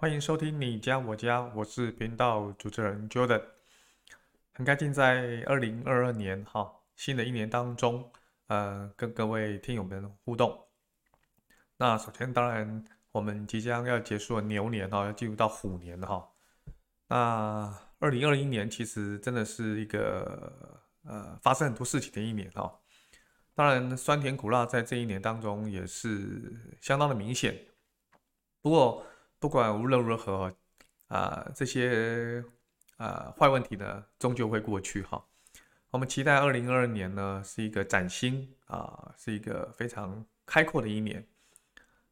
欢迎收听你家我家，我是频道主持人 Jordan。很开心在二零二二年哈新的一年当中，呃，跟各位听友们互动。那首先，当然我们即将要结束了牛年哈，要进入到虎年哈。那二零二一年其实真的是一个呃发生很多事情的一年哈。当然，酸甜苦辣在这一年当中也是相当的明显。不过，不管无论如何，啊、这些啊、坏问题呢，终究会过去哈。我们期待二零二二年呢，是一个崭新啊、是一个非常开阔的一年。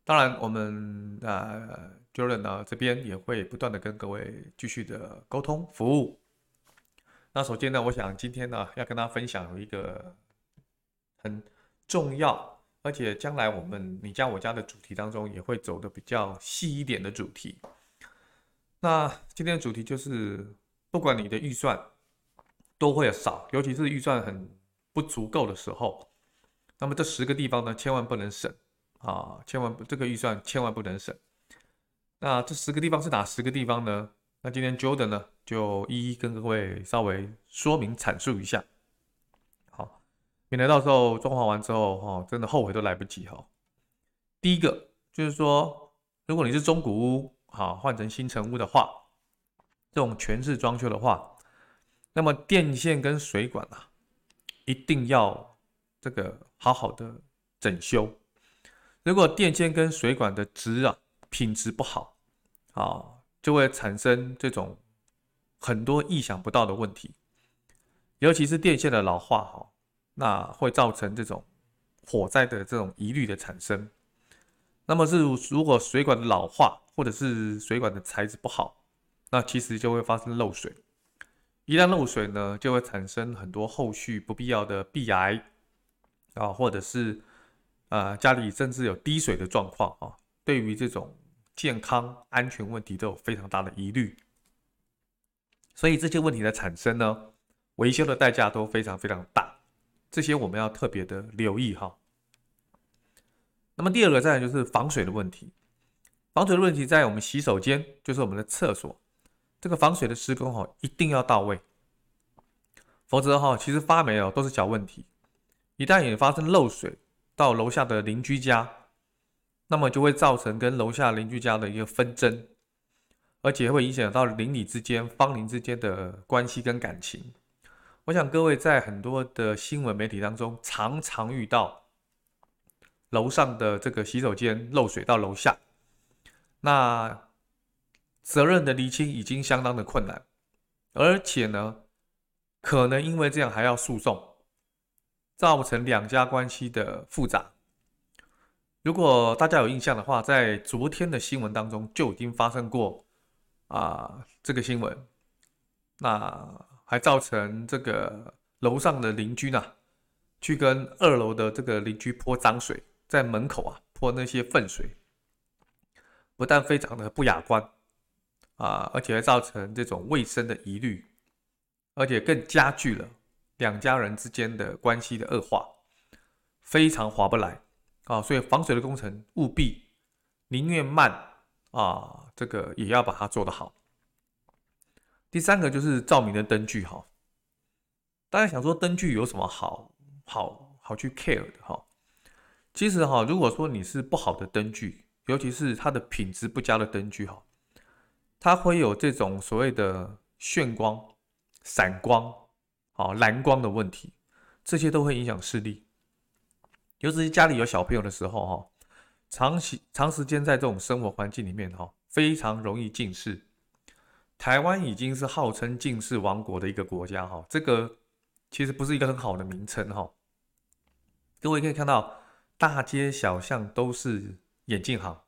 当然，我们啊 Jordan 呢这边也会不断的跟各位继续的沟通服务。那首先呢，我想今天呢要跟大家分享一个很重要。而且将来我们你家我家的主题当中也会走的比较细一点的主题。那今天的主题就是，不管你的预算多或少，尤其是预算很不足够的时候，那么这十个地方呢，千万不能省啊！千万，这个预算千万不能省。那这十个地方是哪十个地方呢？那今天 Jordan 呢就一一跟各位稍微说明阐述一下。免得到时候装潢完之后，哈，真的后悔都来不及哈。第一个就是说，如果你是中古屋，哈，换成新成屋的话，这种全室装修的话，那么电线跟水管啊，一定要这个好好的整修。如果电线跟水管的质啊品质不好，啊，就会产生这种很多意想不到的问题，尤其是电线的老化，哈。那会造成这种火灾的这种疑虑的产生。那么是如果水管的老化，或者是水管的材质不好，那其实就会发生漏水。一旦漏水呢，就会产生很多后续不必要的壁癌啊，或者是呃家里甚至有滴水的状况啊，对于这种健康安全问题都有非常大的疑虑。所以这些问题的产生呢，维修的代价都非常非常大。这些我们要特别的留意哈。那么第二个再就是防水的问题，防水的问题在我们洗手间，就是我们的厕所，这个防水的施工哈一定要到位，否则哈其实发霉哦都是小问题，一旦也发生漏水到楼下的邻居家，那么就会造成跟楼下邻居家的一个纷争，而且会影响到邻里之间、方邻之间的关系跟感情。我想各位在很多的新闻媒体当中，常常遇到楼上的这个洗手间漏水到楼下，那责任的厘清已经相当的困难，而且呢，可能因为这样还要诉讼，造成两家关系的复杂。如果大家有印象的话，在昨天的新闻当中就已经发生过啊这个新闻，那。还造成这个楼上的邻居呢，去跟二楼的这个邻居泼脏水，在门口啊泼那些粪水，不但非常的不雅观啊，而且还造成这种卫生的疑虑，而且更加剧了两家人之间的关系的恶化，非常划不来啊。所以防水的工程务必宁愿慢啊，这个也要把它做得好。第三个就是照明的灯具哈，大家想说灯具有什么好好好去 care 的哈？其实哈，如果说你是不好的灯具，尤其是它的品质不佳的灯具哈，它会有这种所谓的眩光、闪光、啊蓝光的问题，这些都会影响视力。尤其是家里有小朋友的时候哈，长期长时间在这种生活环境里面哈，非常容易近视。台湾已经是号称近视王国的一个国家哈，这个其实不是一个很好的名称哈。各位可以看到，大街小巷都是眼镜行，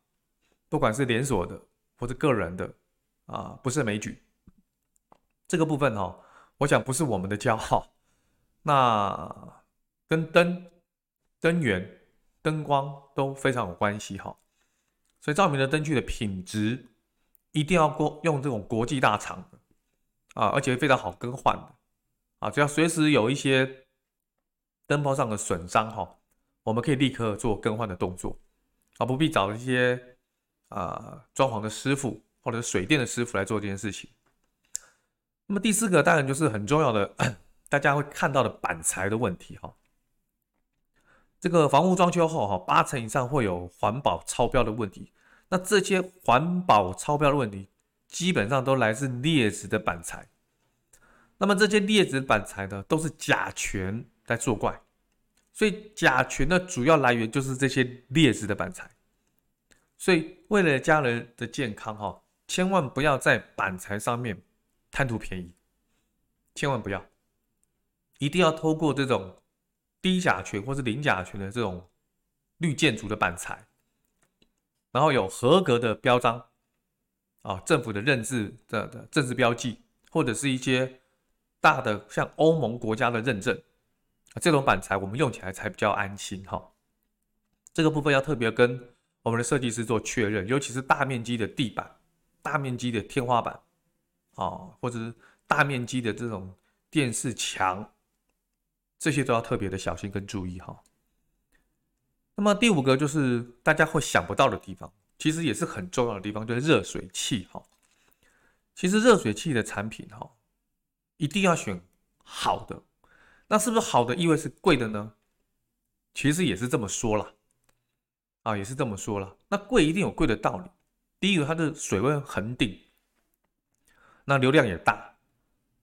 不管是连锁的或者个人的啊、不胜枚举。这个部分哈，我想不是我们的骄傲，那跟灯、灯源、灯光都非常有关系哈。所以照明的灯具的品质一定要过用这种国际大厂的啊，而且非常好更换的啊，只要随时有一些灯泡上的损伤哈，我们可以立刻做更换的动作啊，不必找一些啊装潢的师傅或者是水电的师傅来做这件事情。那么第四个当然就是很重要的，大家会看到的板材的问题哈。这个房屋装修后哈，八成以上会有环保超标的问题。那这些环保超标的问题，基本上都来自劣质的板材。那么这些劣质板材呢，都是甲醛在作怪。所以甲醛的主要来源就是这些劣质的板材。所以为了家人的健康哈，千万不要在板材上面。贪图便宜，千万不要，一定要透过这种低甲醛或是零甲醛的这种绿建筑的板材，然后有合格的标章啊，政府的认证的的正式标记，或者是一些大的像欧盟国家的认证，这种板材我们用起来才比较安心哈。这个部分要特别跟我们的设计师做确认，尤其是大面积的地板、大面积的天花板。啊，或者是大面积的这种电视墙，这些都要特别的小心跟注意哈。那么第五个就是大家会想不到的地方，其实也是很重要的地方，就是热水器哈。其实热水器的产品哈，一定要选好的。那是不是好的意味是贵的呢？其实也是这么说啦，啊，也是这么说啦。那贵一定有贵的道理。第一个，它的水温恒定。那流量也大，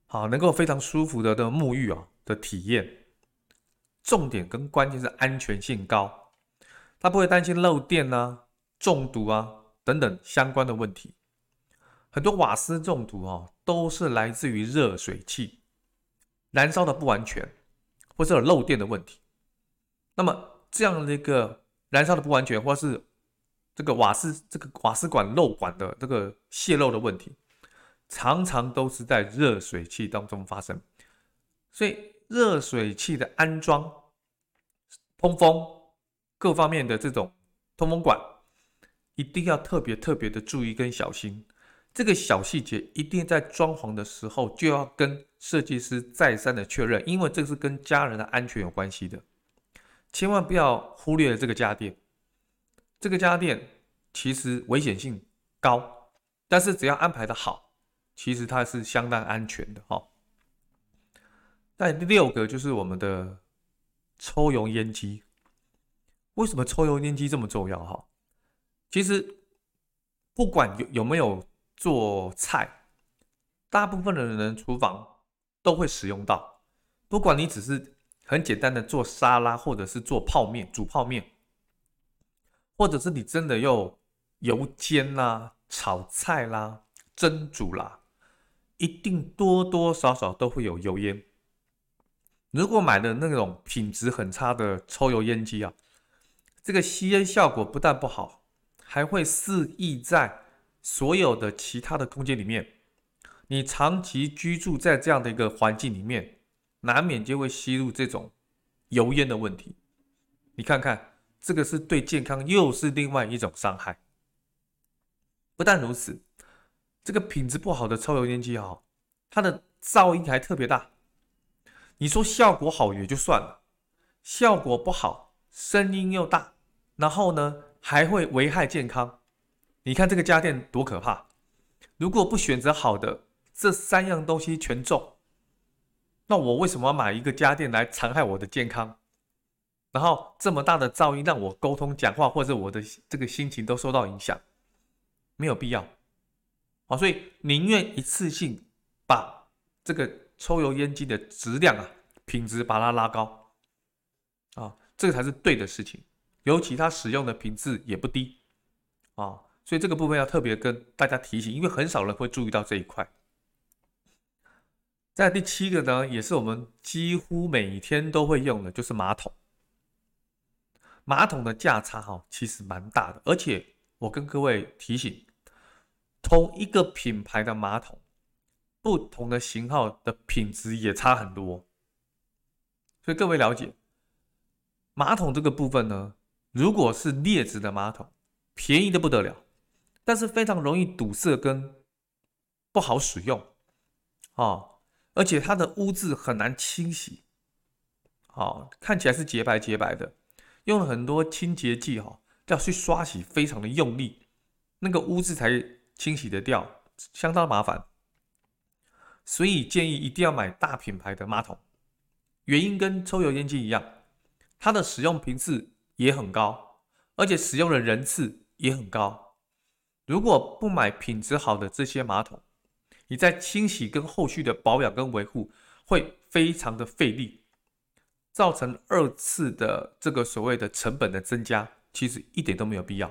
好，能够非常舒服的的沐浴啊的体验。重点跟关键是安全性高，他不会担心漏电啊、中毒啊等等相关的问题。很多瓦斯中毒啊，都是来自于热水器燃烧的不完全，或者有漏电的问题。那么这样的一个燃烧的不完全，或是这个瓦斯这个瓦斯管漏管的这个泄漏的问题。常常都是在热水器当中发生，所以热水器的安装、通风各方面的这种通风管，一定要特别特别的注意跟小心。这个小细节一定在装潢的时候就要跟设计师再三的确认，因为这是跟家人的安全有关系的，千万不要忽略了这个家电。这个家电其实危险性高，但是只要安排的好。其实它是相当安全的哈。那第六个就是我们的抽油烟机。为什么抽油烟机这么重要哈？其实不管有有没有做菜，大部分的人厨房都会使用到。不管你只是很简单的做沙拉，或者是做泡面、煮泡面，或者是你真的用油煎啦、炒菜啦、蒸煮啦。一定多多少少都会有油烟。如果买的那种品质很差的抽油烟机啊，这个吸烟效果不但不好，还会肆意在所有的其他的空间里面。你长期居住在这样的一个环境里面，难免就会吸入这种油烟的问题。你看看，这个是对健康又是另外一种伤害。不但如此。这个品质不好的抽油烟机哈，它的噪音还特别大。你说效果好也就算了，效果不好，声音又大，然后呢还会危害健康。你看这个家电多可怕！如果不选择好的，这三样东西全中，那我为什么要买一个家电来残害我的健康？然后这么大的噪音让我沟通讲话或者我的这个心情都受到影响，没有必要。好，所以宁愿一次性把这个抽油烟机的质量啊、品质把它拉高，啊，这个才是对的事情。尤其它使用的品质也不低，啊，所以这个部分要特别跟大家提醒，因为很少人会注意到这一块。在第七个呢，也是我们几乎每天都会用的，就是马桶。马桶的价差哈，其实蛮大的，而且我跟各位提醒。同一个品牌的马桶，不同的型号的品质也差很多。所以各位了解，马桶这个部分呢，如果是劣质的马桶，便宜的不得了，但是非常容易堵塞跟不好使用，哦，而且它的污渍很难清洗，哦，看起来是洁白洁白的，用了很多清洁剂哈，要去刷洗非常的用力，那个污渍才清洗得掉，相当麻烦。所以建议一定要买大品牌的马桶，原因跟抽油烟机一样，它的使用频次也很高，而且使用的人次也很高。如果不买品质好的这些马桶，你在清洗跟后续的保养跟维护会非常的费力，造成二次的这个所谓的成本的增加，其实一点都没有必要。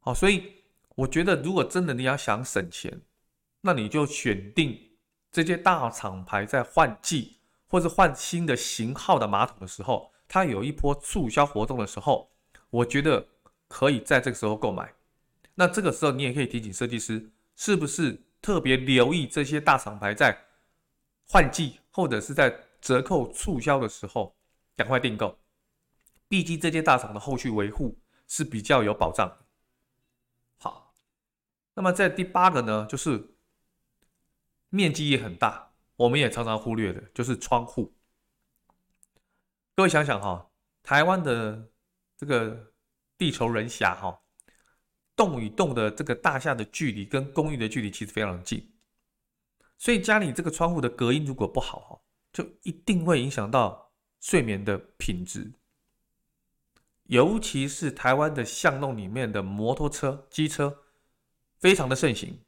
好，所以我觉得如果真的你要想省钱，那你就选定这些大厂牌在换季或者换新的型号的马桶的时候，它有一波促销活动的时候，我觉得可以在这个时候购买。那这个时候你也可以提醒设计师，是不是？特别留意这些大厂牌在换季或者是在折扣促销的时候，赶快订购。毕竟这些大厂的后续维护是比较有保障。好，那么在第八个呢，就是面积也很大，我们也常常忽略的，就是窗户。各位想想哈，台湾的这个地稠人狭哈。栋与栋的这个大厦的距离跟公寓的距离其实非常近，所以家里这个窗户的隔音如果不好，就一定会影响到睡眠的品质。尤其是台湾的巷弄里面的摩托车、机车非常的盛行，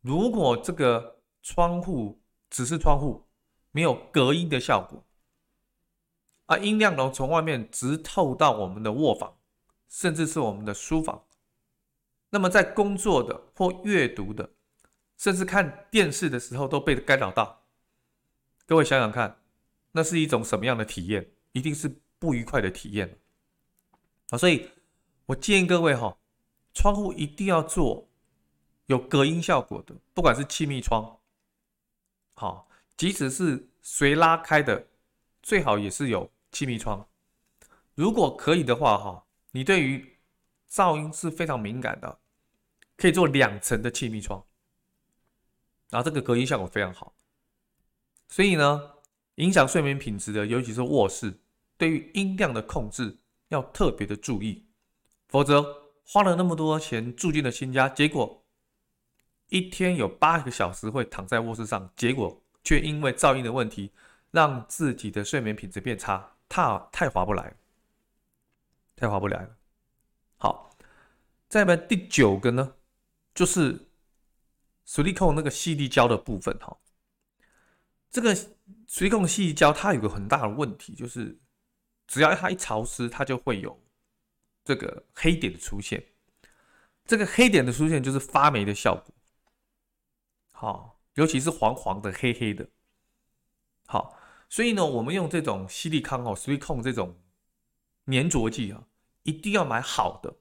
如果这个窗户只是窗户，没有隔音的效果，啊，音量呢从外面直透到我们的卧房，甚至是我们的书房。那么在工作的或阅读的，甚至看电视的时候都被干扰到。各位想想看，那是一种什么样的体验？一定是不愉快的体验。啊，所以我建议各位哈，窗户一定要做有隔音效果的，不管是气密窗，好，即使是随拉开的，最好也是有气密窗。如果可以的话哈，你对于噪音是非常敏感的，可以做两层的气密窗，然后这个隔音效果非常好。所以呢，影响睡眠品质的，尤其是卧室，对于音量的控制要特别的注意，否则花了那么多钱住进了新家，结果一天有八个小时会躺在卧室上，结果却因为噪音的问题，让自己的睡眠品质变差，太太划不来，太划不来了。好，再来第九个呢，就是 s i l i c o n 那个细粒胶的部分哈。这个 Silicone 矽力胶它有个很大的问题，就是只要它一潮湿，它就会有这个黑点的出现。这个黑点的出现就是发霉的效果。好，尤其是黄黄的、黑黑的。好，所以呢，我们用这种矽力康哦，Silicone 这种粘着剂啊。一定要买好的，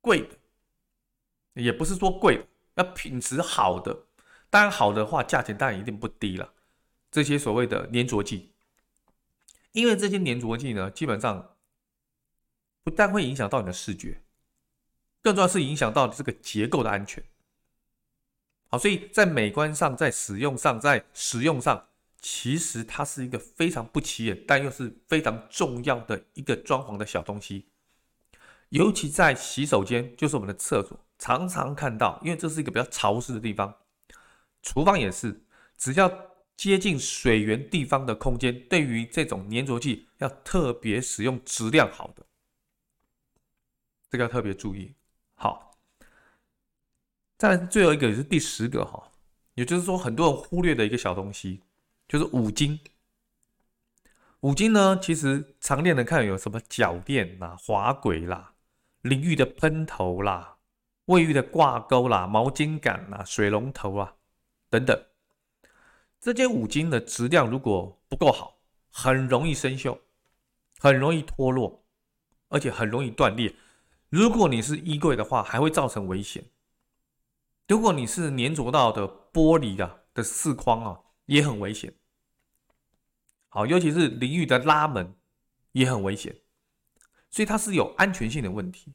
贵的，也不是说贵，要品质好的。当然好的话，价钱当然一定不低了。这些所谓的粘着剂，因为这些粘着剂呢，基本上不但会影响到你的视觉，更重要是影响到这个结构的安全。好，所以在美观上，在使用上，在使用上，其实它是一个非常不起眼，但又是非常重要的一个装潢的小东西。尤其在洗手间，就是我们的厕所，常常看到，因为这是一个比较潮湿的地方。厨房也是，只要接近水源地方的空间，对于这种粘着剂要特别使用质量好的，这个要特别注意。好，再最后一个也是第十个哈，也就是说很多人忽略的一个小东西，就是五金。五金呢，其实常见的看有什么脚垫啦、滑轨啦。淋浴的喷头啦，卫浴的挂钩啦，毛巾杆啦，水龙头啊等等，这些五金的质量如果不够好，很容易生锈，很容易脱落，而且很容易断裂。如果你是衣柜的话，还会造成危险。如果你是粘着到的玻璃的的四框啊，也很危险。好，尤其是淋浴的拉门也很危险，所以它是有安全性的问题。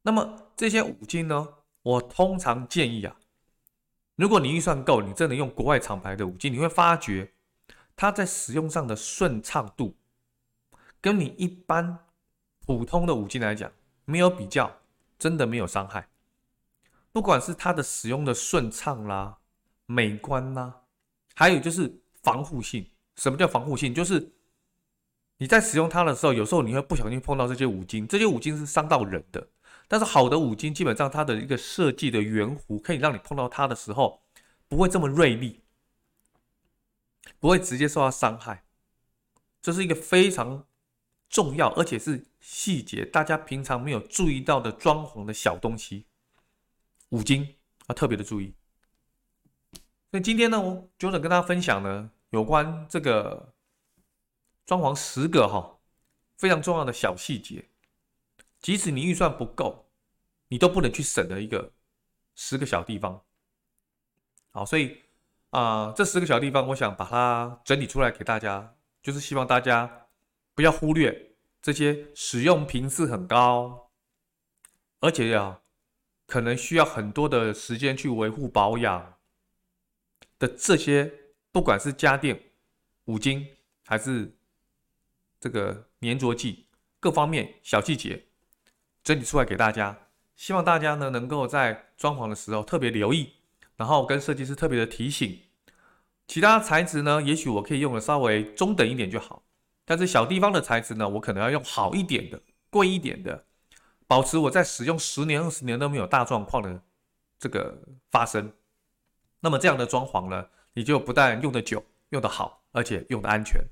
那么这些五金呢，我通常建议啊，如果你预算够，你真的用国外厂牌的五金，你会发觉它在使用上的顺畅度，跟你一般普通的五金来讲没有比较，真的没有伤害。不管是它的使用的顺畅啦、美观啦，还有就是防护性。什么叫防护性？就是你在使用它的时候，有时候你会不小心碰到这些五金，这些五金是伤到人的。但是好的五金基本上它的一个设计的圆弧，可以让你碰到它的时候不会这么锐利，不会直接受到伤害。这是一个非常重要，而且是细节，大家平常没有注意到的装潢的小东西，五金要特别的注意。所以今天呢，我就想跟大家分享呢。有关这个装潢十个哈非常重要的小细节，即使你预算不够，你都不能去省的一个十个小地方。好，所以啊、这十个小地方，我想把它整理出来给大家，就是希望大家不要忽略这些使用频次很高，而且呀，可能需要很多的时间去维护保养的这些。不管是家电、五金，还是这个粘着剂，各方面小细节整理出来给大家，希望大家呢能够在装潢的时候特别留意，然后跟设计师特别的提醒。其他材质呢，也许我可以用的稍微中等一点就好，但是小地方的材质呢，我可能要用好一点的、贵一点的，保持我在使用十年、二十年都没有大状况的这个发生。那么这样的装潢呢，你就不但用得久、用得好，而且用得安全。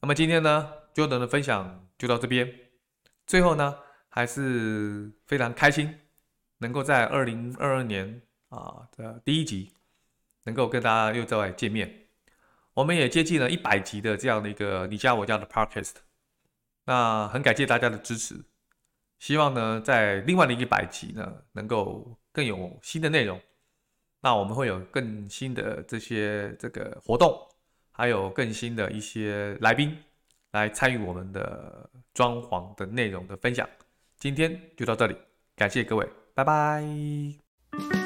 那么今天呢，Jordan 的分享就到这边。最后呢，还是非常开心，能够在二零二二年啊的第一集，能够跟大家又再见面。我们也接近了一百集的这样的一个你家我家的 Podcast。那很感谢大家的支持，希望呢，在另外的一百集呢，能够更有新的内容。那我们会有更新的这些这个活动，还有更新的一些来宾来参与我们的装潢的内容的分享。今天就到这里，感谢各位，拜拜。